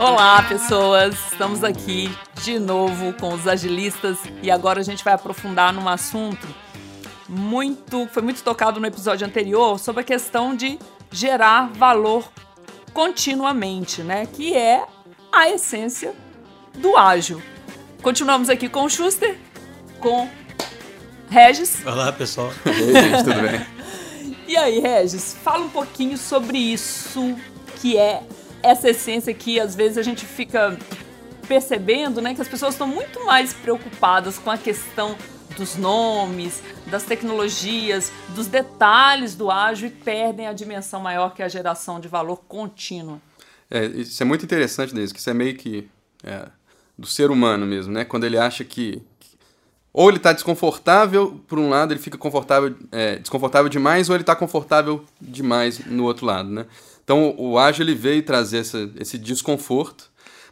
Olá, pessoas! Estamos aqui de novo com os agilistas e agora a gente vai aprofundar num assunto muito foi muito tocado no episódio anterior sobre a questão de gerar valor continuamente, né? Que é a essência do ágil. Continuamos aqui com o Schuster, com Regis. Olá, pessoal. Aí, gente, tudo bem? E aí, Regis, fala um pouquinho sobre isso que é essa essência que às vezes a gente fica percebendo, né, que as pessoas estão muito mais preocupadas com a questão dos nomes, das tecnologias, dos detalhes do ágil e perdem a dimensão maior que é a geração de valor contínua. É, isso é muito interessante, Deise, que isso é meio que é, do ser humano mesmo, né? Quando ele acha que, que ou ele está desconfortável por um lado, ele fica confortável, é, desconfortável demais, ou ele está confortável demais no outro lado, né? Então o ágil ele veio trazer essa, esse desconforto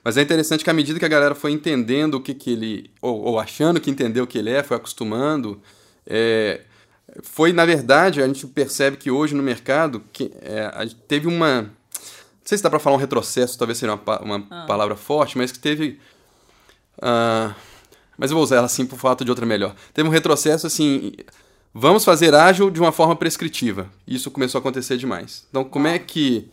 mas é interessante que à medida que a galera foi entendendo o que, que ele. Ou, ou achando que entendeu o que ele é, foi acostumando. É, foi, na verdade, a gente percebe que hoje no mercado que, é, teve uma. Não sei se dá para falar um retrocesso, talvez seja uma, uma ah. palavra forte, mas que teve. Uh, mas eu vou usar ela assim por fato de outra melhor. Teve um retrocesso assim. Vamos fazer ágil de uma forma prescritiva. Isso começou a acontecer demais. Então, como é que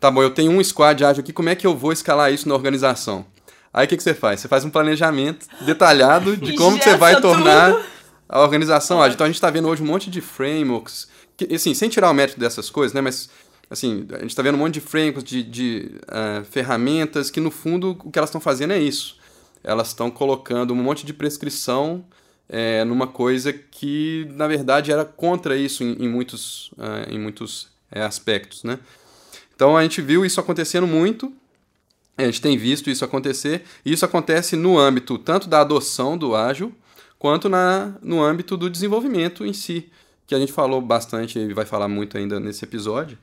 Tá bom, eu tenho um squad ágil aqui, como é que eu vou escalar isso na organização? Aí o que, que você faz? Você faz um planejamento detalhado de como você vai tornar tudo. a organização ágil. Então a gente está vendo hoje um monte de frameworks, que, assim, sem tirar o mérito dessas coisas, né? Mas assim, a gente está vendo um monte de frameworks, de, de uh, ferramentas que no fundo o que elas estão fazendo é isso. Elas estão colocando um monte de prescrição é, numa coisa que na verdade era contra isso em, em muitos, uh, em muitos é, aspectos, né? Então a gente viu isso acontecendo muito, a gente tem visto isso acontecer, e isso acontece no âmbito tanto da adoção do ágil, quanto na, no âmbito do desenvolvimento em si, que a gente falou bastante e vai falar muito ainda nesse episódio,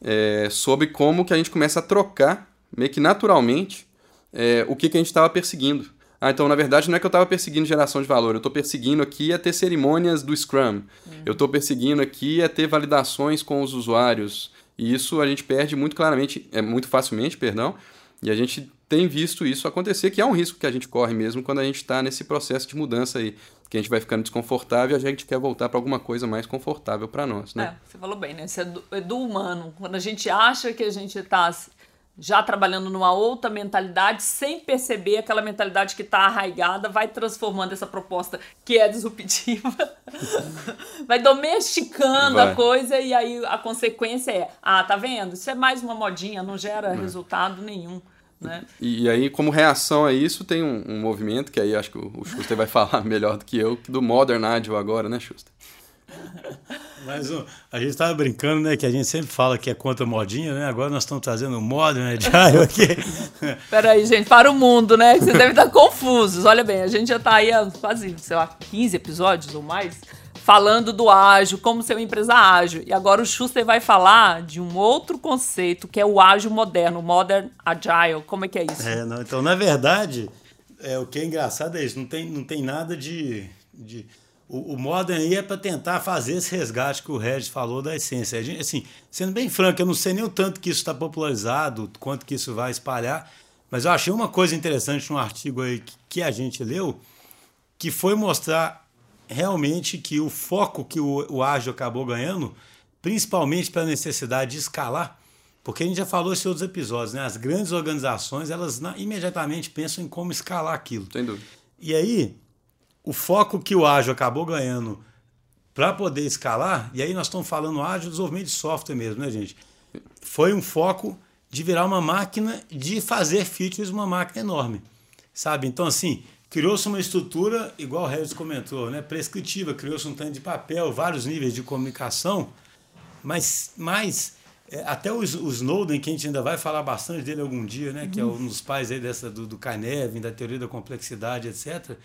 é, sobre como que a gente começa a trocar, meio que naturalmente, é, o que, que a gente estava perseguindo. Ah, então na verdade não é que eu estava perseguindo geração de valor, eu estou perseguindo aqui a ter cerimônias do Scrum, uhum. eu estou perseguindo aqui a ter validações com os usuários, e isso a gente perde muito claramente, é muito facilmente, perdão, e a gente tem visto isso acontecer, que é um risco que a gente corre mesmo quando a gente está nesse processo de mudança aí, que a gente vai ficando desconfortável e a gente quer voltar para alguma coisa mais confortável para nós, né? É, você falou bem, né? Isso é do, é do humano. Quando a gente acha que a gente está já trabalhando numa outra mentalidade, sem perceber aquela mentalidade que está arraigada, vai transformando essa proposta que é disruptiva, vai domesticando vai. a coisa e aí a consequência é, ah, tá vendo? Isso é mais uma modinha, não gera é. resultado nenhum. Né? E, e, aí, como reação a isso, tem um, um movimento que aí acho que o, o Schuster vai falar melhor do que eu, do Modern Agile agora, né, Schuster? Mas a gente estava brincando, né? Que a gente sempre fala que é contra modinha, né? Agora nós estamos trazendo o modern agile aqui. Peraí, gente, para o mundo, né? Vocês devem estar confusos. Olha bem, a gente já está aí há quase, sei lá, 15 episódios ou mais falando do ágil, como ser uma empresa ágil. E agora o Schuster vai falar de um outro conceito, que é o ágil moderno, modern agile. Como é que é isso? É, não, então, na verdade, é, o que é engraçado é isso, não tem, não tem nada de, de o, o Modern aí é para tentar fazer esse resgate que o Regis falou da essência. Gente, assim, sendo bem franco, eu não sei nem o tanto que isso está popularizado, quanto que isso vai espalhar, mas eu achei uma coisa interessante num artigo aí que, que a gente leu, que foi mostrar realmente que o foco que o, o ágil acabou ganhando, principalmente para a necessidade de escalar, porque a gente já falou isso em outros episódios, né? As grandes organizações, elas na, imediatamente pensam em como escalar aquilo. Sem dúvida. E aí, o foco que o ágil acabou ganhando para poder escalar, e aí nós estamos falando ágil desenvolvimento de software mesmo, né, gente? Foi um foco de virar uma máquina de fazer features uma máquina enorme, sabe? Então, assim, criou-se uma estrutura, igual o Regis comentou, né, prescritiva, criou-se um tanto de papel, vários níveis de comunicação, mas, mas é, até o, o Snowden, que a gente ainda vai falar bastante dele algum dia, né, que é um dos pais aí dessa, do, do Carnevin, da teoria da complexidade, etc.,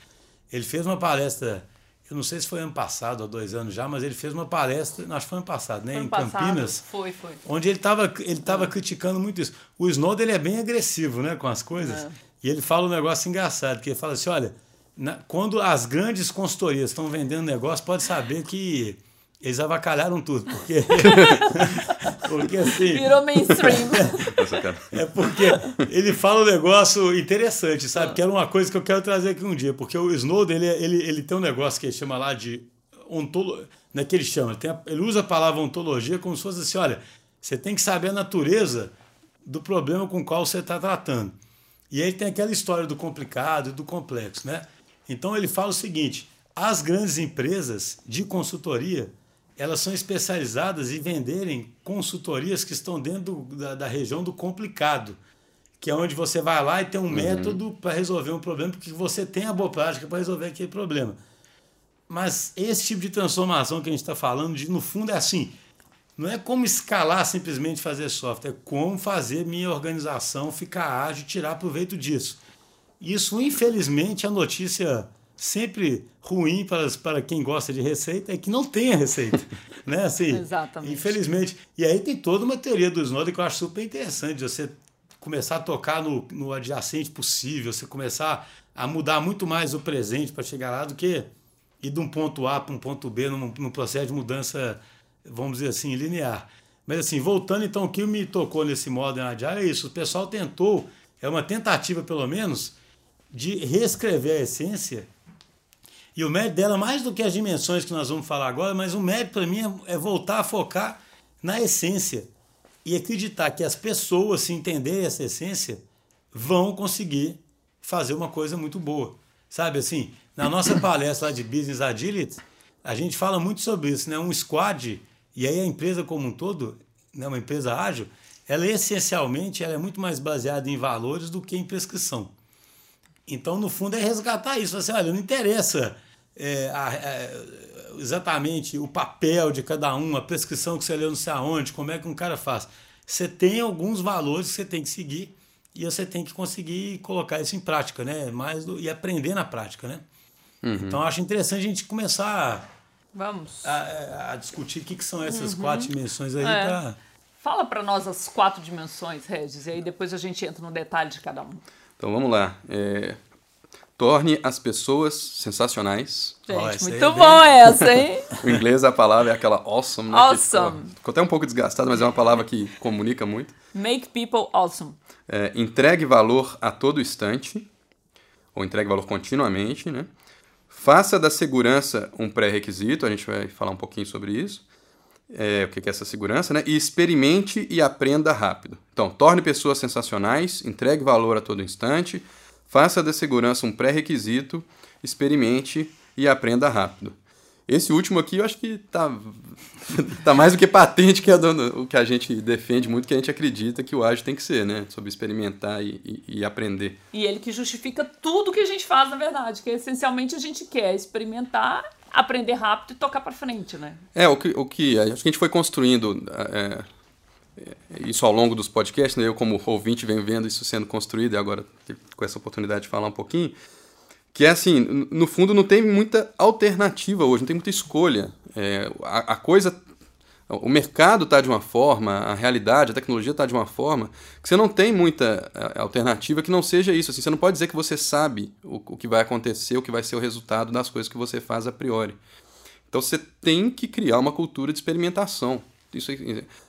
ele fez uma palestra, eu não sei se foi ano passado ou dois anos já, mas ele fez uma palestra, acho que foi ano passado, né? Ano em passado, Campinas. Foi, foi. Onde ele estava ele tava é. criticando muito isso. O Snowden ele é bem agressivo né, com as coisas. É. E ele fala um negócio engraçado, que ele fala assim: olha, na, quando as grandes consultorias estão vendendo negócio, pode saber que eles avacalharam tudo, porque. porque assim. Virou mainstream. é porque ele fala um negócio interessante, sabe? Que era uma coisa que eu quero trazer aqui um dia, porque o Snowden, ele, ele, ele tem um negócio que ele chama lá de ontologia. Não é que ele chama, ele, tem a, ele usa a palavra ontologia como se fosse assim: olha, você tem que saber a natureza do problema com o qual você está tratando. E aí tem aquela história do complicado e do complexo, né? Então ele fala o seguinte: as grandes empresas de consultoria elas são especializadas em venderem consultorias que estão dentro da, da, região do complicado, que é onde você vai lá e tem um uhum. método para resolver um problema, porque você tem a boa prática para resolver aquele problema. Mas esse tipo de transformação que a gente está falando, de, no fundo, é assim: não é como escalar simplesmente fazer software, é como fazer minha organização ficar ágil e tirar proveito disso. Isso, infelizmente, a notícia sempre ruim para, para quem gosta de receita é que não tem a receita. né? assim, Exatamente. Infelizmente. E aí tem toda uma teoria do Snowden que eu acho super interessante. Você começar a tocar no, no adjacente possível, você começar a mudar muito mais o presente para chegar lá do que ir de um ponto A para um ponto B num, num processo de mudança, vamos dizer assim, linear. Mas assim, voltando então, o que me tocou nesse modo Agile é isso. O pessoal tentou, é uma tentativa pelo menos, de reescrever a essência e o mérito dela, mais do que as dimensões que nós vamos falar agora, mas o mérito para mim é, é voltar a focar na essência e acreditar que as pessoas, se entenderem essa essência, vão conseguir fazer uma coisa muito boa. Sabe assim, na nossa palestra lá de Business Agility, a gente fala muito sobre isso, né? Um squad, e aí a empresa como um todo, né? uma empresa ágil, ela essencialmente ela é muito mais baseada em valores do que em prescrição. Então, no fundo, é resgatar isso. Assim, olha, não interessa é, a, a, exatamente o papel de cada um, a prescrição que você leu não sei aonde, como é que um cara faz. Você tem alguns valores que você tem que seguir e você tem que conseguir colocar isso em prática, né? Mais do, e aprender na prática, né? Uhum. Então, acho interessante a gente começar Vamos. A, a discutir o que, que são essas uhum. quatro dimensões aí é. para... Fala para nós as quatro dimensões, Regis, e aí depois a gente entra no detalhe de cada um. Então vamos lá. É... Torne as pessoas sensacionais. Gente, muito bom essa, hein? o inglês a palavra é aquela awesome, né? Awesome. Que, ficou até um pouco desgastado, mas é uma palavra que comunica muito. Make people awesome. É, entregue valor a todo instante, ou entregue valor continuamente, né? Faça da segurança um pré-requisito, a gente vai falar um pouquinho sobre isso é, o que é essa segurança, né? E experimente e aprenda rápido. Então, torne pessoas sensacionais, entregue valor a todo instante, faça da segurança um pré-requisito, experimente e aprenda rápido. Esse último aqui eu acho que tá, tá mais do que patente que é o que a gente defende muito, que a gente acredita que o ágil tem que ser, né? Sobre experimentar e, e, e, aprender. E ele que justifica tudo que a gente faz, na verdade, que essencialmente a gente quer experimentar aprender rápido e tocar para frente, né? É, o que, o que que a gente foi construindo é, é, isso ao longo dos podcasts, né? Eu como ouvinte venho vendo isso sendo construído e agora com essa oportunidade de falar um pouquinho, que é assim, no fundo não tem muita alternativa hoje, não tem muita escolha. É, a, a coisa o mercado está de uma forma, a realidade, a tecnologia está de uma forma que você não tem muita eh, alternativa que não seja isso. Assim, você não pode dizer que você sabe o, o que vai acontecer, o que vai ser o resultado das coisas que você faz a priori. Então você tem que criar uma cultura de experimentação. Isso,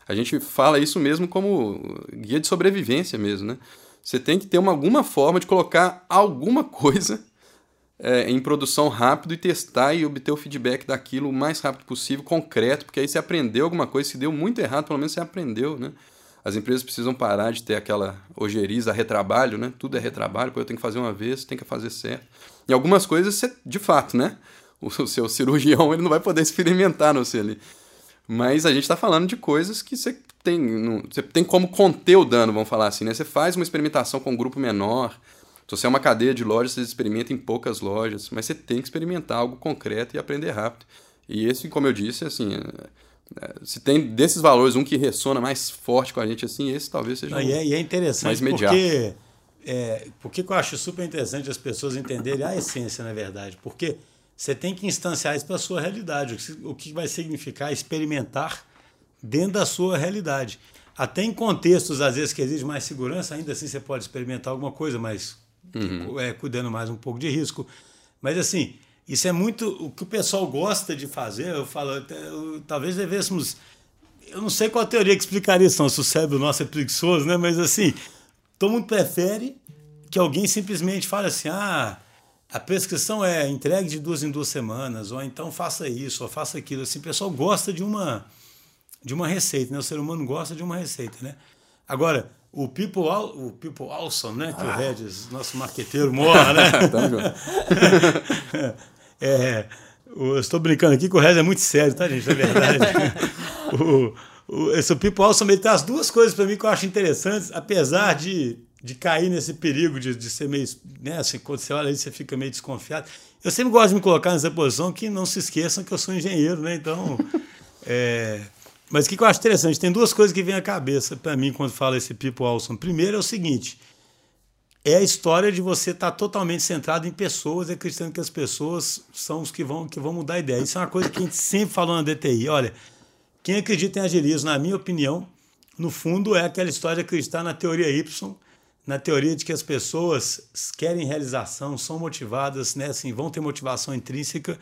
a gente fala isso mesmo como guia de sobrevivência mesmo, né? Você tem que ter uma, alguma forma de colocar alguma coisa é, em produção rápido e testar e obter o feedback daquilo o mais rápido possível, concreto, porque aí você aprendeu alguma coisa, se deu muito errado, pelo menos você aprendeu, né? As empresas precisam parar de ter aquela ojeriza, retrabalho, né? Tudo é retrabalho, porque eu tenho que fazer uma vez, tem que fazer certo. E algumas coisas, você, de fato, né? O, o seu cirurgião ele não vai poder experimentar no você ali. Mas a gente está falando de coisas que você tem, não, você tem como conter o dano, vamos falar assim, né? Você faz uma experimentação com um grupo menor, se você é uma cadeia de lojas, você experimenta em poucas lojas, mas você tem que experimentar algo concreto e aprender rápido. E esse, como eu disse, assim, é, é, se tem desses valores um que ressona mais forte com a gente, assim, esse talvez seja Não, um, e, é, e é interessante mais imediato. porque é, porque eu acho super interessante as pessoas entenderem a essência, na verdade, porque você tem que instanciar isso para a sua realidade, o que vai significar experimentar dentro da sua realidade. Até em contextos, às vezes, que exige mais segurança, ainda assim você pode experimentar alguma coisa, mas uhum. é, cuidando mais um pouco de risco. Mas assim, isso é muito o que o pessoal gosta de fazer. Eu falo, eu, talvez devêssemos. Eu não sei qual a teoria que explicaria isso, não, se o cérebro nosso é preguiçoso, né? Mas assim, todo mundo prefere que alguém simplesmente fale assim: ah, a prescrição é entregue de duas em duas semanas, ou então faça isso, ou faça aquilo. Assim, o pessoal gosta de uma, de uma receita, né? O ser humano gosta de uma receita, né? Agora, o People, o People Awesome, né? Que ah. o Regis, nosso marqueteiro, morra, né? é, eu estou brincando aqui que o Regis é muito sério, tá, gente? É verdade. o, o, esse People Awesome ele traz duas coisas para mim que eu acho interessantes, apesar de, de cair nesse perigo de, de ser meio. Né, assim, quando você olha aí, você fica meio desconfiado. Eu sempre gosto de me colocar nessa posição que não se esqueçam que eu sou engenheiro, né? Então. É, mas o que eu acho interessante, tem duas coisas que vêm à cabeça para mim quando fala esse People Awesome. Primeiro é o seguinte, é a história de você estar tá totalmente centrado em pessoas, acreditando que as pessoas são os que vão, que vão mudar a ideia. Isso é uma coisa que a gente sempre falou na DTI. Olha, quem acredita em agilismo, na minha opinião, no fundo é aquela história de acreditar na teoria Y, na teoria de que as pessoas querem realização, são motivadas, né, assim, vão ter motivação intrínseca.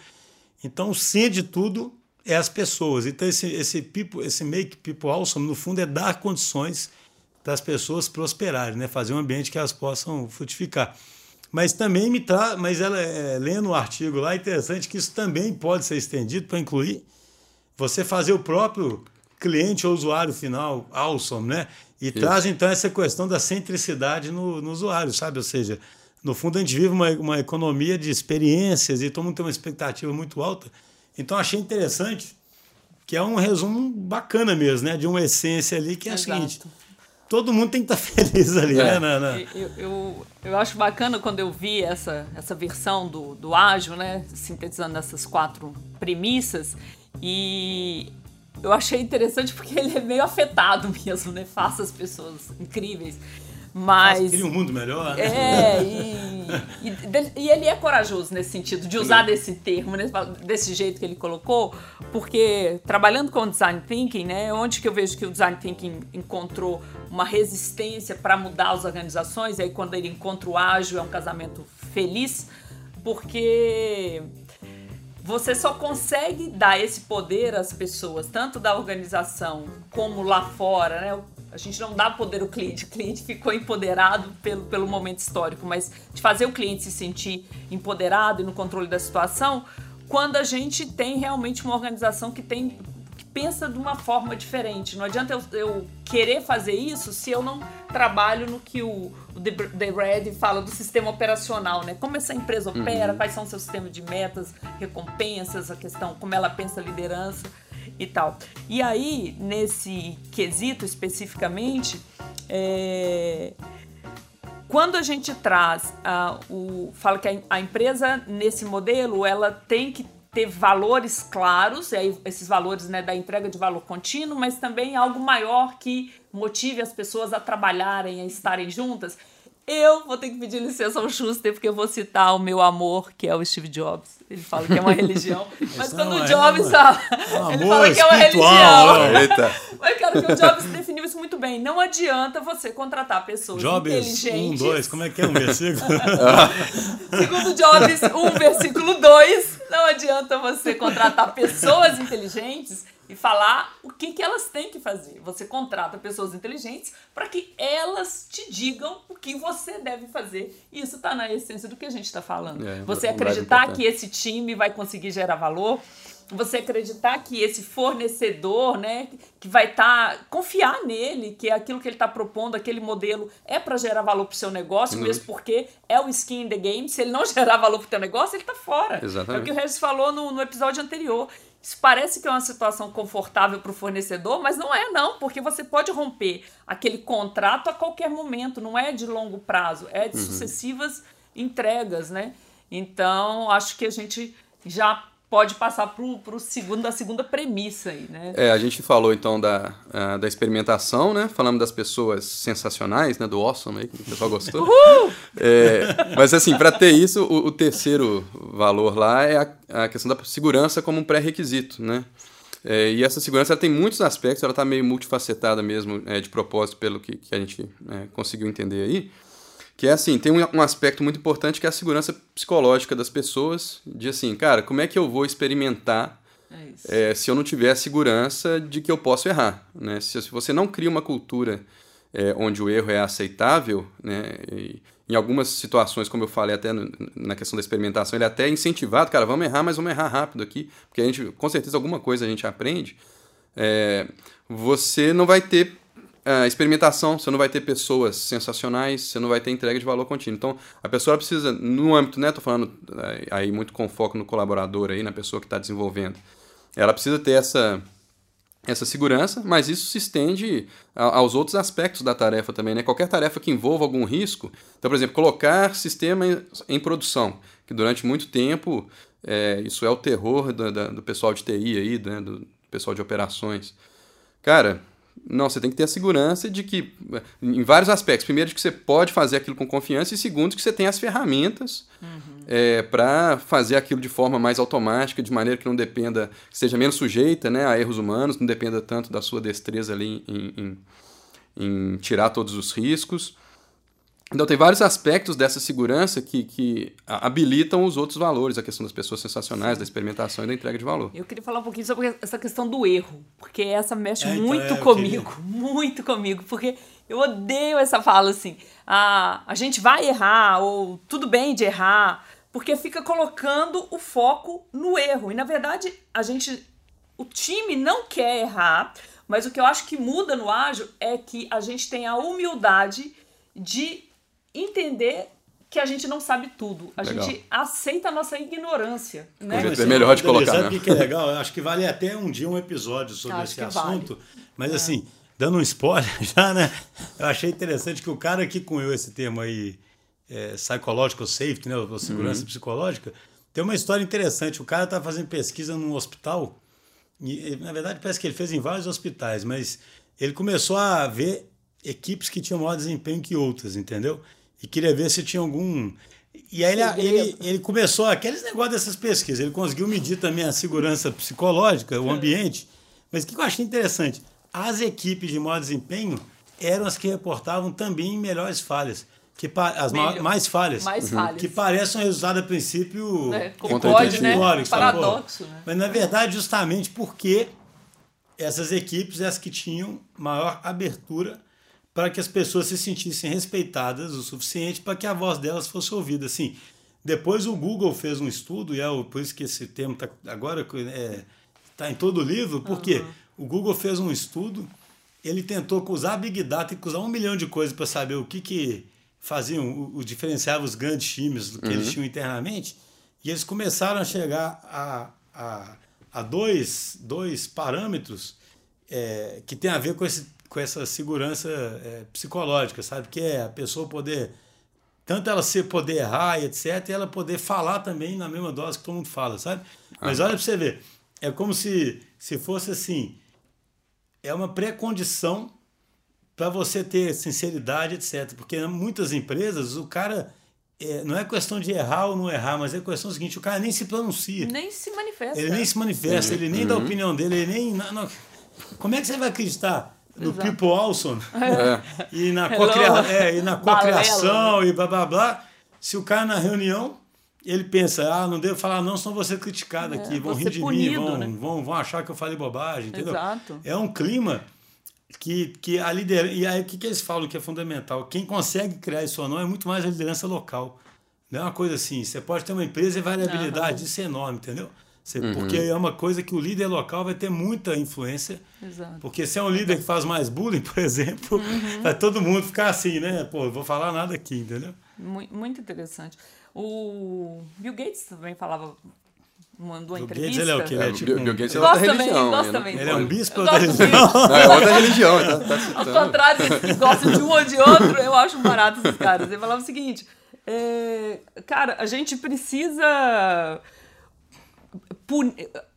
Então, o de tudo é as pessoas. Então, esse, esse, people, esse Make People Awesome, no fundo, é dar condições para as pessoas prosperarem, né? fazer um ambiente que elas possam frutificar. Mas também me traz, mas ela é, lendo o artigo lá, é interessante que isso também pode ser estendido para incluir você fazer o próprio cliente ou usuário final awesome, né? E isso. traz então essa questão da centricidade no, no usuário, sabe? Ou seja, no fundo a gente vive uma, uma economia de experiências e todo mundo tem uma expectativa muito alta. Então achei interessante que é um resumo bacana mesmo, né? De uma essência ali que é Exato. a seguinte. Todo mundo tem que estar tá feliz ali, é. né? Na, Eu, eu, eu, acho bacana quando eu vi essa, essa versão do, do ágil, né? Sintetizando essas quatro premissas. E eu achei interessante porque ele é meio afetado mesmo, né? Faça as pessoas incríveis. Mas. Queria um mundo melhor, né? É, e, e, e, ele é corajoso nesse sentido, de usar desse termo, desse jeito que ele colocou, porque trabalhando com design thinking, né, onde que eu vejo que o design thinking encontrou uma resistência para mudar as organizações, e aí quando ele encontra o ágil é um casamento feliz, porque você só consegue dar esse poder às pessoas, tanto da organização como lá fora, né? A gente não dá poder ao cliente, o cliente ficou empoderado pelo, pelo momento histórico, mas de fazer o cliente se sentir empoderado e no controle da situação, quando a gente tem realmente uma organização que tem que pensa de uma forma diferente. Não adianta eu, eu querer fazer isso se eu não trabalho no que o, o The, Red fala do sistema operacional, né? Como essa empresa opera, uhum. quais são seus sistemas de metas, recompensas, a questão, como ela pensa a liderança e tal. E aí, nesse quesito especificamente, é, quando a gente traz, uh, o, fala que a, a, empresa nesse modelo ela tem que ter valores claros, e aí esses valores né, da entrega de valor contínuo, mas também algo maior que motive as pessoas a trabalharem, a estarem juntas. Eu vou ter que pedir licença ao Schuster, porque eu vou citar o meu amor, que é o Steve Jobs. Ele fala que é uma religião. Mas quando o é Jobs fala, é ele fala que é uma religião. Né? Eita. Mas, cara, que o Jobs definiu isso muito bem. Não adianta você contratar pessoas Jobs, inteligentes. Um, dois, como é que é um versículo? Segundo Jobs, um versículo 2. Não adianta você contratar pessoas inteligentes e falar o que, que elas têm que fazer. Você contrata pessoas inteligentes para que elas te digam o que você deve fazer. E isso está na essência do que a gente está falando. É, você acreditar que esse time vai conseguir gerar valor, você acreditar que esse fornecedor, né, que vai estar, tá, confiar nele, que é aquilo que ele está propondo, aquele modelo é para gerar valor para o seu negócio, uhum. mesmo porque é o skin in the game. Se ele não gerar valor para o teu negócio, ele está fora. Exatamente. É o que o Regis falou no, no episódio anterior. Isso parece que é uma situação confortável para o fornecedor, mas não é não, porque você pode romper aquele contrato a qualquer momento, não é de longo prazo, é de uhum. sucessivas entregas, né? Então, acho que a gente já pode passar para segundo, a segunda premissa aí, né? É, a gente falou então da, uh, da experimentação, né? Falamos das pessoas sensacionais, né? Do awesome aí, que o pessoal gostou. Uhul! É, mas assim, para ter isso, o, o, terceiro valor lá é a, a questão da segurança como um pré-requisito, né? É, e essa segurança tem muitos aspectos, ela está meio multifacetada mesmo, é, de propósito, pelo que, que a gente é, conseguiu entender aí. Que é assim, tem um, um aspecto muito importante que é a segurança psicológica das pessoas, de assim, cara, como é que eu vou experimentar É é, se eu não tiver a segurança de que eu posso errar, né? Se, se você não cria uma cultura é, onde o erro é aceitável, né? E, em algumas situações, como eu falei até no- na questão da experimentação, ele é até incentivado, cara, vamos errar, mas vamos errar rápido aqui, porque a gente, com certeza, alguma coisa a gente aprende. É, você não vai ter a experimentação, você não vai ter pessoas sensacionais, você não vai ter entrega de valor contínuo. Então, a pessoa precisa, no âmbito, né, tô falando é, aí muito com foco no colaborador aí, na pessoa que está desenvolvendo, ela precisa ter essa essa segurança, mas isso se estende aos outros aspectos da tarefa também, né? Qualquer tarefa que envolva algum risco, então, por exemplo, colocar sistema em, produção, que durante muito tempo é, isso é o terror do, do pessoal de TI aí, né? do pessoal de operações. Cara, não, você tem que ter a segurança de que, em vários aspectos, primeiro de que você pode fazer aquilo com confiança e segundo que você tem as ferramentas para fazer aquilo de forma mais automática, de maneira que não dependa, que seja menos sujeita né, a erros humanos, não dependa tanto da sua destreza ali em, em, em tirar todos os riscos. Então tem vários aspectos dessa segurança que, que a- habilitam os outros valores, a questão das pessoas sensacionais, da experimentação e da entrega de valor. Eu queria falar um pouquinho sobre essa questão do erro, porque essa mexe É, então, muito é, eu comigo, muito comigo, porque eu odeio essa fala assim, ah, a gente vai errar, ou tudo bem de errar, porque fica colocando o foco no erro, e na verdade a gente, o time não quer errar, mas o que eu acho que muda no ágil é que a gente tem a humildade de entender que a gente não sabe tudo, a Legal. gente aceita a nossa ignorância, né? Mas é melhor de colocar, Sabe né? o que que é legal? Eu acho que vale até um dia um episódio sobre Acho esse que vale. assunto. Mas assim, dando um spoiler já, né? Eu achei interessante que o cara que cunhou esse termo aí, é, psychological safety, né? Ou segurança psicológica, tem uma história interessante. O cara tá fazendo pesquisa num hospital. E, na verdade, parece que ele fez em vários hospitais, mas ele começou a ver equipes que tinham maior desempenho que outras, entendeu? E queria ver se tinha algum. E aí ele, ele, ele começou aqueles negócios dessas pesquisas. Ele conseguiu medir também a segurança psicológica, o ambiente. Mas o que eu achei interessante? As equipes de maior desempenho eram as que reportavam também melhores falhas. Que as Melhor. mais falhas. Mais falhas. Que parecem um resultado, a princípio, É, pode, né? Paradoxo, né? Mas na verdade, justamente porque essas equipes é as que tinham maior abertura para que as pessoas se sentissem respeitadas o suficiente para que a voz delas fosse ouvida. Assim, depois o Google fez um estudo, e é o- por isso que esse termo está agora está em todo o livro, porque o Google fez um estudo, ele tentou usar Big Data e usar um milhão de coisas para saber o que, que faziam, o, o diferenciava os grandes times do que eles tinham internamente, e eles começaram a chegar a, a, a dois, dois parâmetros é, que tem a ver com, esse, com essa segurança é, psicológica, sabe? Que é a pessoa poder, tanto ela ser poder errar e etc, e ela poder falar também na mesma dose que todo mundo fala, sabe? Mas olha para você ver, é como se, se fosse assim, é uma pré-condição para você ter sinceridade, etc. Porque muitas empresas o cara é, não é questão de errar ou não errar, mas é questão do seguinte, o cara nem se pronuncia. Nem se manifesta. Ele nem se manifesta, ele nem dá a opinião dele, ele nem. não- não- Como é que você vai acreditar no Exato. People Awesome e, na Hello. cocria- é, e na cocriação e blá blá blá? Se o cara na reunião ele pensa, ah, não devo falar não, senão vou ser criticado aqui, vão rir de punido, mim, vão, né? vão, vão achar que eu falei bobagem, entendeu? Exato. É um clima que, que a liderança. E aí o que, que eles falam que é fundamental? Quem consegue criar isso ou não é muito mais a liderança local. Não é uma coisa assim, você pode ter uma empresa e variabilidade, isso é enorme, entendeu? Você- Porque é uma coisa que o líder local vai ter muita influência. Exato. Porque se é um líder que faz mais bullying, por exemplo, Uhum. vai todo mundo ficar assim, né? Pô, não vou falar nada aqui, entendeu? Mu- Muito interessante. O Bill Gates também falava, mandou Bill entrevista. Gates, ele é o quê? Ele É, é tipo Bill, Bill Gates é outra Gosto também, religião. gosto né? também. Ele é um bispo da gosto religião. Não, é outra religião, tá, tá Ao citando. contrário desses que gostam de um ou de outro, eu acho barato esses caras. Ele falava o seguinte: é, cara, a gente precisa.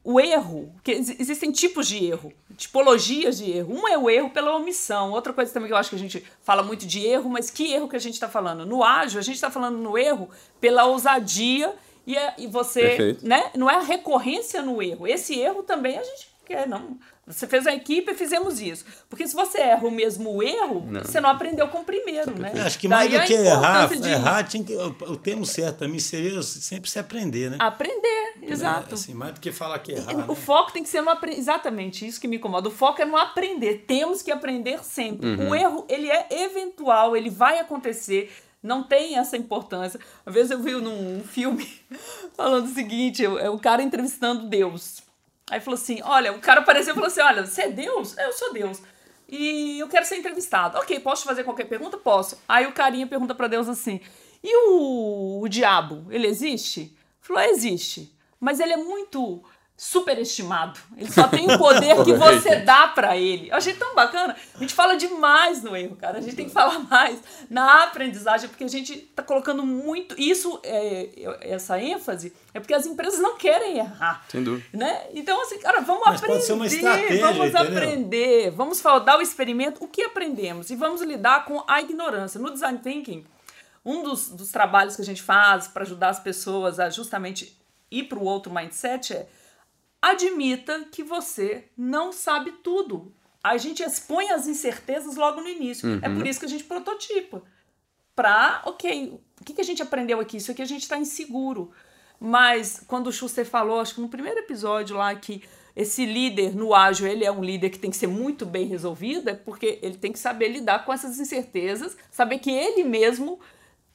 O erro, que ex- existem tipos de erro, tipologias de erro. Um é o erro pela omissão. Outra coisa também que eu acho que a gente fala muito de erro, mas que erro que a gente está falando? No ágil, a gente está falando no erro pela ousadia e, é- e você. Perfeito. Né? Não é a recorrência no erro. Esse erro também a gente quer, não. Você fez a equipe e fizemos isso. Porque se você erra o mesmo erro, não. você não aprendeu com o primeiro, né? Acho que mais Daí do que errar, de... errar tinha que, o, o termo certo também seria sempre se aprender, né? Aprender, é, exato. Assim, mais do que falar que errar. O né? foco tem que ser no aprender. Exatamente, isso que me incomoda. O foco é no aprender. Temos que aprender sempre. Uhum. O erro, ele é eventual, ele vai acontecer não tem essa importância. Uma vez eu vi num filme falando o seguinte: é o cara entrevistando Deus. Aí falou assim: olha, o cara apareceu e falou assim: olha, você é Deus? Eu sou Deus. E eu quero ser entrevistado. Ok, posso te fazer qualquer pergunta? Posso. Aí o carinha pergunta para Deus assim: e o, o diabo, ele existe? Falou: existe. Mas ele é muito superestimado. Ele só tem o poder que você dá para ele. Eu achei tão bacana. A gente fala demais no erro, cara. A gente tem que falar mais na aprendizagem, porque a gente tá colocando muito. Isso, é, essa ênfase, é porque as empresas não querem errar. Sem dúvida. Né? Então, assim, cara, vamos Mas aprender. Pode ser uma estratégia, vamos entendeu? aprender. Vamos dar o experimento, o que aprendemos. E vamos lidar com a ignorância. No design thinking, um dos, dos trabalhos que a gente faz para ajudar as pessoas a justamente ir para o outro mindset é admita que você não sabe tudo. A gente expõe as incertezas logo no início. Uhum. É por isso que a gente prototipa. Pra, ok, o que, que a gente aprendeu aqui? Isso aqui a gente está inseguro. Mas quando o Schuster falou, acho que no primeiro episódio lá, que esse líder no ágil, ele é um líder que tem que ser muito bem resolvido, é porque ele tem que saber lidar com essas incertezas, saber que ele mesmo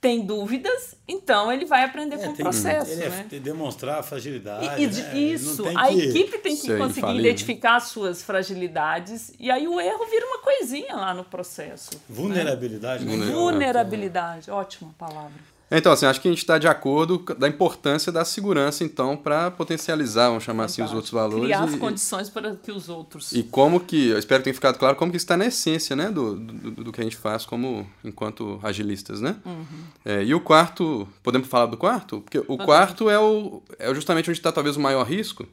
tem dúvidas, então ele vai aprender é, com o processo. Ele é né? demonstrar fragilidade. E, né? Isso, a que... equipe tem que conseguir né? identificar as suas fragilidades e aí o erro vira uma coisinha lá no processo. Vulnerabilidade. Né? Vulnerabilidade, ótima palavra. Então, assim, acho que a gente está de acordo da importância da segurança, então, para potencializar, vamos chamar assim, os outros valores. Criar as e, condições para que os outros. E como que, eu espero que tenha ficado claro, como que está na essência, né, do, do, do, que a gente faz como, enquanto agilistas, né? Uhum. É, e o quarto, podemos falar do quarto? Porque o Podemos. quarto é, o, é justamente onde está talvez o maior risco,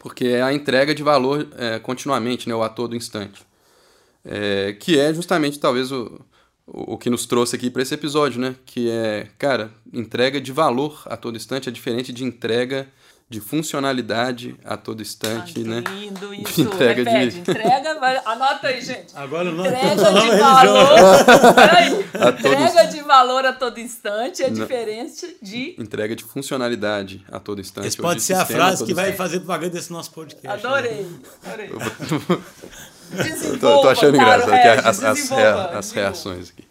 porque é a entrega de valor é, continuamente, né, o a todo instante. É, que é justamente talvez o o, que nos trouxe aqui para esse episódio, né? Que é, cara, entrega de valor a todo instante é diferente de entrega de funcionalidade a todo instante, Ai, né? Lindo isso. entrega Repete, de entrega, anota aí, gente. Agora não. Entrega de valor. Peraí. Entrega de valor a todo instante é não. diferente de entrega de funcionalidade a todo instante. Esse pode ser a frase que vai fazer propaganda desse nosso podcast. Adorei. Né? Adorei. tô, tô, achando engraçado Regis, as, as, as, reações aqui.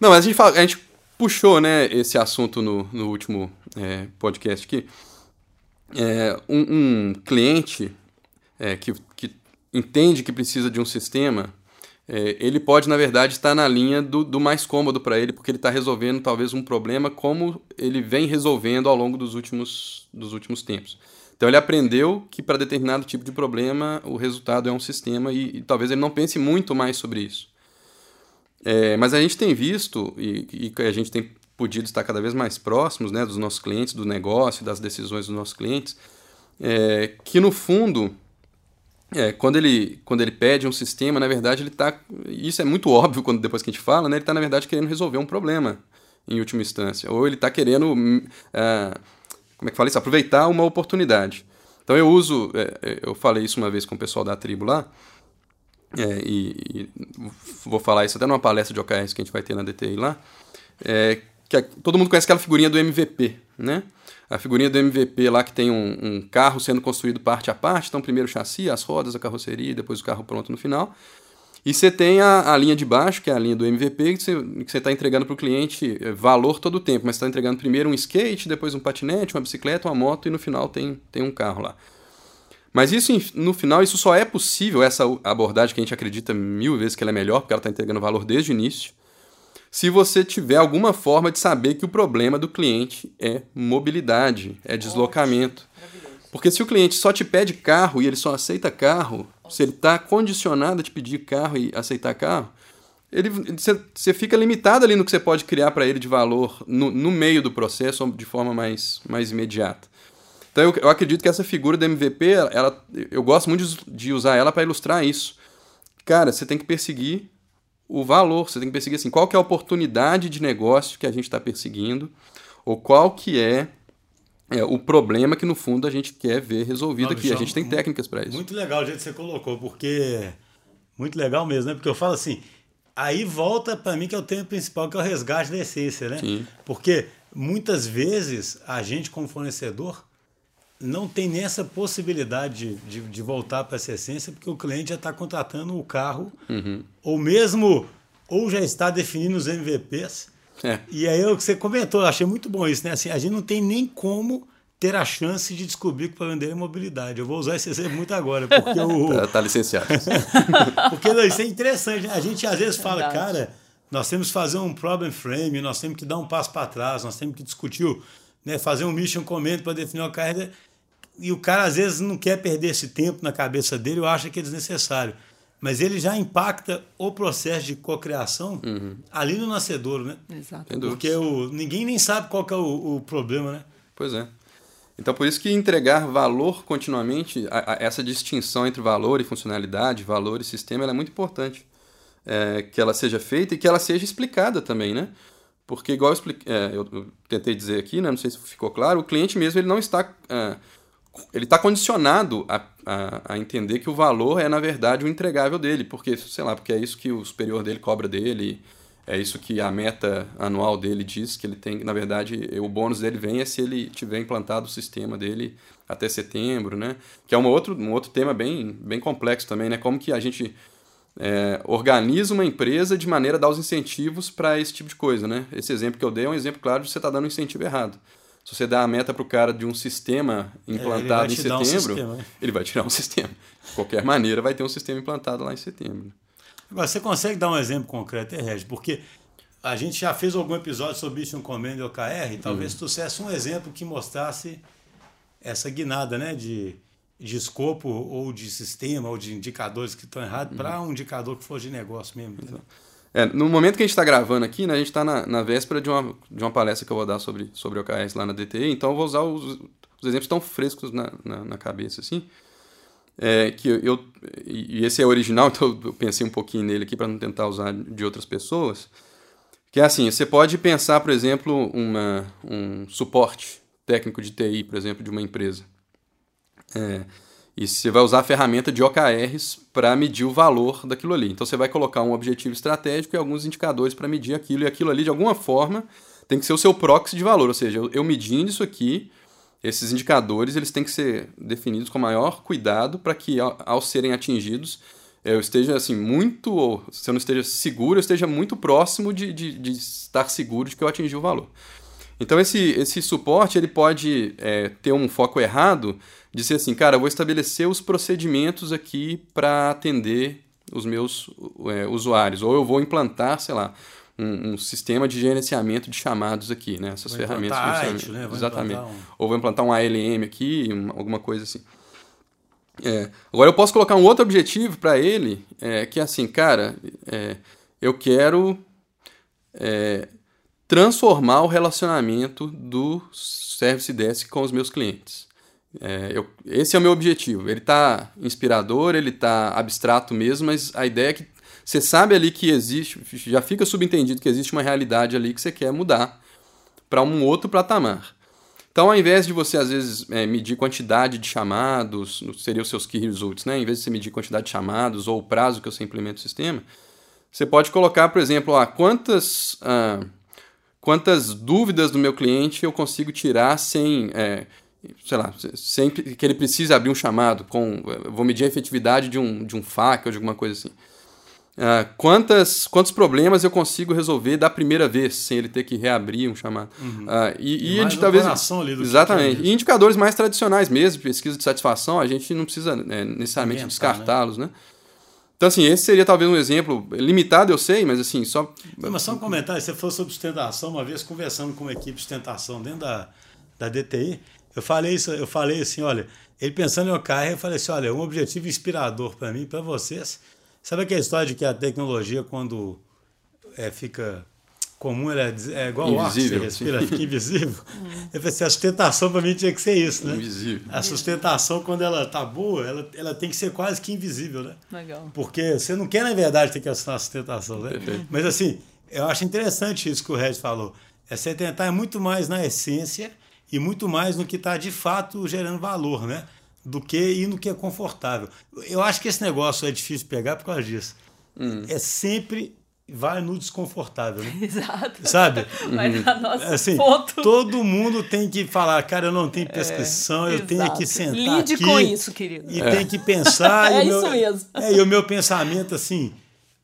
Não, mas a gente, fala, a gente puxou né, esse assunto no, no último é, podcast aqui. É, um, um, cliente é, que, que entende que precisa de um sistema, é, ele pode, na verdade, estar na linha do, do mais cômodo para ele, porque ele está resolvendo talvez um problema como ele vem resolvendo ao longo dos últimos, dos últimos tempos. Então ele aprendeu que para determinado tipo de problema o resultado é um sistema e, e talvez ele não pense muito mais sobre isso. É, mas a gente tem visto e, e, a gente tem podido estar cada vez mais próximos né, dos nossos clientes, do negócio, das decisões dos nossos clientes, é, que no fundo, é, quando, ele, quando ele pede um sistema, na verdade ele está. Isso é muito óbvio quando depois que a gente fala, né, ele está na verdade querendo resolver um problema em última instância. Ou ele está querendo. Uh, como é que fala isso? Aproveitar uma oportunidade. Então eu uso, é, é, eu falei isso uma vez com o pessoal da tribo lá, é, e, e, vou falar isso até numa palestra de OKRs que a gente vai ter na DTI lá, é, que a, todo mundo conhece aquela figurinha do MVP, né? A figurinha do MVP lá que tem um, um, carro sendo construído parte a parte, então primeiro o chassi, as rodas, a carroceria, depois o carro pronto no final. E você tem a, a, linha de baixo, que é a linha do MVP, que você está entregando para o cliente eh, valor todo o tempo, mas está entregando primeiro um skate, depois um patinete, uma bicicleta, uma moto e no final tem, tem um carro lá. Mas isso, no final, isso só é possível, essa abordagem que a gente acredita mil vezes que ela é melhor, porque ela está entregando valor desde o início, se você tiver alguma forma de saber que o problema do cliente é mobilidade, é deslocamento. Porque se o cliente só te pede carro e ele só aceita carro, se ele está condicionado a te pedir carro e aceitar carro, ele você fica limitado ali no que você pode criar para ele de valor no, no, meio do processo de forma mais, mais imediata. Então eu, eu acredito que essa figura da MVP, ela, eu gosto muito de, de usar ela para ilustrar isso. Cara, você tem que perseguir o valor, você tem que perseguir assim, qual que é a oportunidade de negócio que a gente está perseguindo, ou qual que é é, o problema que, no fundo, a gente quer ver resolvido aqui. A gente tem técnicas para isso. Muito legal o jeito que você colocou, porque. Muito legal mesmo, né? Porque eu falo assim. Aí volta para mim que é o tema principal, que é o resgate da essência, né? Sim. Porque muitas vezes a gente, como fornecedor, não tem nem essa possibilidade de, de, de voltar para essa essência, porque o cliente já está contratando o carro, uhum. ou mesmo, ou já está definindo os MVPs. É. E aí o que você comentou, eu achei muito bom isso, né? Assim, a gente não tem nem como ter a chance de descobrir que o problema dele é mobilidade. Eu vou usar esse exemplo muito agora, porque o... tá, tá licenciado. porque não, isso é interessante. A gente às vezes fala, cara, nós temos que fazer um problem frame, nós temos que dar um passo para trás, nós temos que discutir, né, fazer um mission comment para definir uma carreira e o cara às vezes não quer perder esse tempo na cabeça dele, ou acha que é desnecessário. Mas ele já impacta o processo de cocriação uhum. ali no nascedouro, né? Exato. Porque o, ninguém nem sabe qual é o, o, problema, né? Pois é. Então, por isso que entregar valor continuamente, a, a, essa distinção entre valor e funcionalidade, valor e sistema, é muito importante. É, que ela seja feita e que ela seja explicada também, né? Porque, igual eu, expliquei, é, eu, eu tentei dizer aqui, né? não sei se ficou claro, o cliente mesmo ele não está é, ele está condicionado a, a, a, entender que o valor é, na verdade, o entregável dele, porque, sei lá, porque é isso que o superior dele cobra dele, é isso que a meta anual dele diz que ele tem, na verdade, o bônus dele vem é se ele tiver implantado o sistema dele até setembro, né? Que é um outro, um outro tema bem, bem complexo também, né? Como que a gente é, organiza uma empresa de maneira a dar os incentivos para esse tipo de coisa, né? Esse exemplo que eu dei é um exemplo claro de você estar tá dando um incentivo errado. Se você dá a meta para o cara de um sistema implantado em setembro, um ele vai tirar um sistema. De qualquer maneira, vai ter um sistema implantado lá em setembro. Agora, você consegue dar um exemplo concreto, Regis? Porque a gente já fez algum episódio sobre isso um Command OKR, e talvez uhum. trouxesse um exemplo que mostrasse essa guinada né, de, de escopo ou de sistema ou de indicadores que estão errados uhum. para um indicador que for de negócio mesmo. Então. É, no momento que a gente está gravando aqui, né, a gente está na, na, véspera de uma, de uma palestra que eu vou dar sobre, sobre OKRs lá na DTI, então eu vou usar os, os exemplos tão frescos na, na, na cabeça, assim, é, que eu, e esse é original, então eu pensei um pouquinho nele aqui para não tentar usar de outras pessoas, que é assim, você pode pensar, por exemplo, uma, um suporte técnico de TI, por exemplo, de uma empresa. É, e você vai usar a ferramenta de OKRs para medir o valor daquilo ali. Então você vai colocar um objetivo estratégico e alguns indicadores para medir aquilo. E aquilo ali, de alguma forma, tem que ser o seu proxy de valor. Ou seja, eu, medindo isso aqui, esses indicadores eles têm que ser definidos com maior cuidado para que, ao, ao, serem atingidos, eu esteja assim muito, ou se eu não esteja seguro, eu esteja muito próximo de, de, de estar seguro de que eu atingi o valor. Então esse, esse suporte ele pode é, ter um foco errado de ser assim, cara, eu vou estabelecer os procedimentos aqui para atender os meus é, usuários, ou eu vou implantar, sei lá, um, um, sistema de gerenciamento de chamados aqui, né? Essas vou ferramentas. IT, né? Exatamente. Um... Ou vou implantar um ALM aqui, uma, alguma coisa assim. É, agora eu posso colocar um outro objetivo para ele, é, que é assim, cara, é, eu quero é, transformar o relacionamento do Service Desk com os meus clientes. É, eu, esse é o meu objetivo. Ele está inspirador, ele está abstrato mesmo, mas a ideia é que você sabe ali que existe, já fica subentendido que existe uma realidade ali que você quer mudar para um outro patamar. Então, ao invés de você, às vezes, é, medir quantidade de chamados, seria os seus key results, né? Em vez de você medir quantidade de chamados ou o prazo que você implementa o sistema, você pode colocar, por exemplo, ah, quantas, ah, quantas dúvidas do meu cliente eu consigo tirar sem. É, sei lá, sempre que ele precise abrir um chamado, com, vou medir a efetividade de um, de um FAQ ou de alguma coisa assim. Uh, quantas, quantos problemas eu consigo resolver da primeira vez, sem ele ter que reabrir um chamado. Uhum. Uh, e, e, e talvez. exatamente. E indicadores mais tradicionais mesmo, pesquisa de satisfação, a gente não precisa né, necessariamente descartá-los, né? né? Então, assim, esse seria talvez um exemplo limitado, eu sei, mas assim, só. Mas só um comentário, você falou sobre sustentação, uma vez conversando com uma equipe de sustentação dentro da, da DTI, eu falei isso, eu falei assim, olha, ele pensando em OKR, eu falei assim, olha, um objetivo inspirador para mim, para vocês. Sabe aquela história de que a tecnologia quando é, fica comum, ela é, é igual o ar, você respira, fica invisível. eu falei assim, a sustentação para mim tinha que ser isso, né? Invisível. A sustentação, quando ela tá boa, ela, ela tem que ser quase que invisível, né? Legal. Porque você não quer, na verdade, ter que assinar a sustentação, né? Perfeito. Mas assim, eu acho interessante isso que o Red falou. É você tentar muito mais na essência e muito mais no que está de fato gerando valor, né? Do que ir no que é confortável. Eu acho que esse negócio é difícil pegar por causa disso. Hum. É sempre vai no desconfortável, né? Exato. Sabe? Vai na nossa Assim, ponto. todo mundo tem que falar, cara, eu não tenho prescrição, eu tenho Exato. que sentar Lide aqui com isso, querido. e tem que pensar. É isso meu, mesmo. É, e o meu pensamento, assim,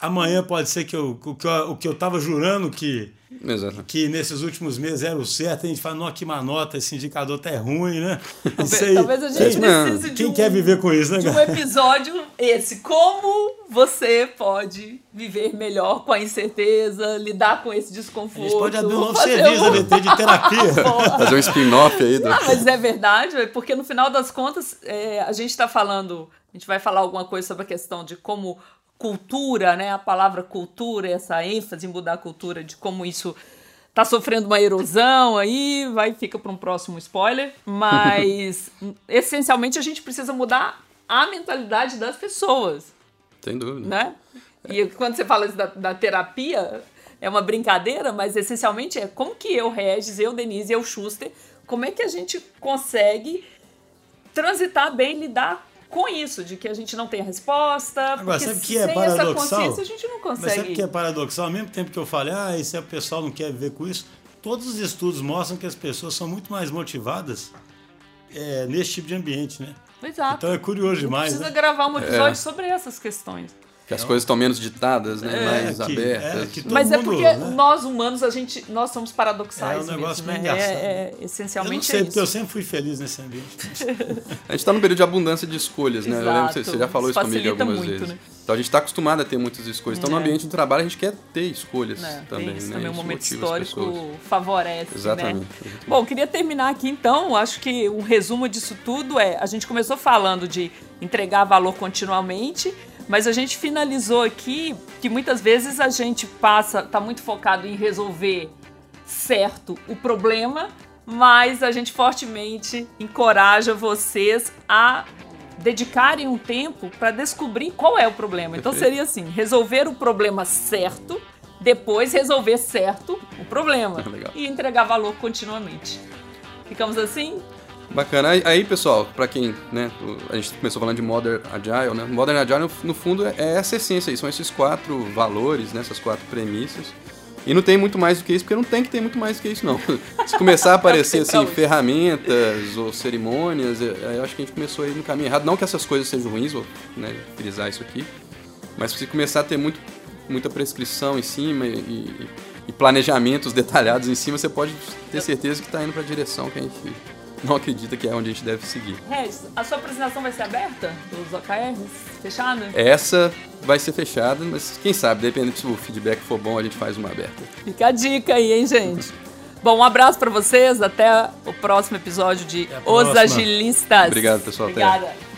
amanhã pode ser que eu, o que eu, o que eu tava jurando que, Exato. que nesses últimos meses era o certo, a gente fala, não, que manota, esse indicador tá é ruim, né? Isso Talvez, aí. talvez a gente quem, precise de quem um, quer viver com isso, né, de um episódio esse. Como você pode viver melhor com a incerteza, lidar com esse A desconforto. gente pode abrir um novo fazer serviço, um- de terapia. Fazer um spin-off aí do. Ah, mas é verdade, porque no final das contas, é, a gente está falando, a gente vai falar alguma coisa sobre a questão de como cultura, né? A palavra cultura, essa ênfase em mudar a cultura, de como isso tá sofrendo uma erosão aí, vai fica para um próximo spoiler, mas essencialmente a gente precisa mudar a mentalidade das pessoas Sem dúvida. né? E quando você fala da, da terapia, é uma brincadeira, mas essencialmente é como que eu, Regis, eu, Denise, eu, Schuster, como é que a gente consegue transitar bem, lidar com isso, de que a gente não tem a resposta, Agora, porque sabe que é sem essa paradoxal? consciência a gente não Mas sabe o consegue. que é paradoxal? Ao mesmo tempo que eu falei, ah, isso é o pessoal não quer viver com isso, todos os estudos mostram que as pessoas são muito mais motivadas é, nesse tipo de ambiente, né? Exato. Então é curioso demais. Precisa Né? gravar um episódio É. sobre essas questões. Que as coisas estão menos ditadas, né? mais É, que- abertas. é, que todo Mas é mundo, porque né? nós humanos, a gente, nós somos paradoxais É um negócio mesmo, meio né? engraçado. É, é, Eu não essencialmente sei, é porque eu isso. sempre fui feliz nesse ambiente. A gente está num período de abundância de escolhas, né? Eu lembro que você- já falou Exato. isso comigo algumas muito, vezes. né? Então a gente está acostumado a ter muitas escolhas. Então no É. ambiente do trabalho a gente quer ter escolhas né? também, isso né? também, o Isso momento histórico favorece, Exatamente. né? exatamente. Bom, queria terminar aqui então. Acho que um resumo disso tudo é: a gente começou falando de entregar valor continuamente, mas a gente finalizou aqui que muitas vezes a gente passa, tá muito focado em resolver certo o problema, mas a gente fortemente encoraja vocês a dedicarem um tempo para descobrir qual é o problema. Então seria assim: resolver o problema certo, depois resolver certo o problema Legal. e entregar valor continuamente. Ficamos assim? Bacana. Aí, pessoal, pra quem, né, a gente começou falando de Modern Agile, né? Modern Agile, no, fundo, é é essa essência aí, são esses quatro valores, né, essas quatro premissas. E não tem muito mais do que isso, porque não tem que ter muito mais do que isso, não. Se começar a aparecer, assim, ferramentas ou cerimônias, é- é, eu acho que a gente começou aí no caminho errado. Não que essas coisas sejam ruins, vou né, frisar isso aqui, mas se começar a ter muito, muita prescrição em cima e, e- e planejamentos detalhados em cima, você pode ter certeza que está indo para a direção que a gente não acredita que é onde a gente deve seguir. Regis, a sua apresentação vai ser aberta? Dos OKRs? Fechada? Essa vai ser fechada, mas quem sabe, dependendo se o feedback for bom, a gente faz uma aberta. Fica a dica aí, hein, gente? Bom, um abraço pra vocês. Até o próximo episódio de Até Os. Agilistas. Obrigado, pessoal. Até. Obrigada.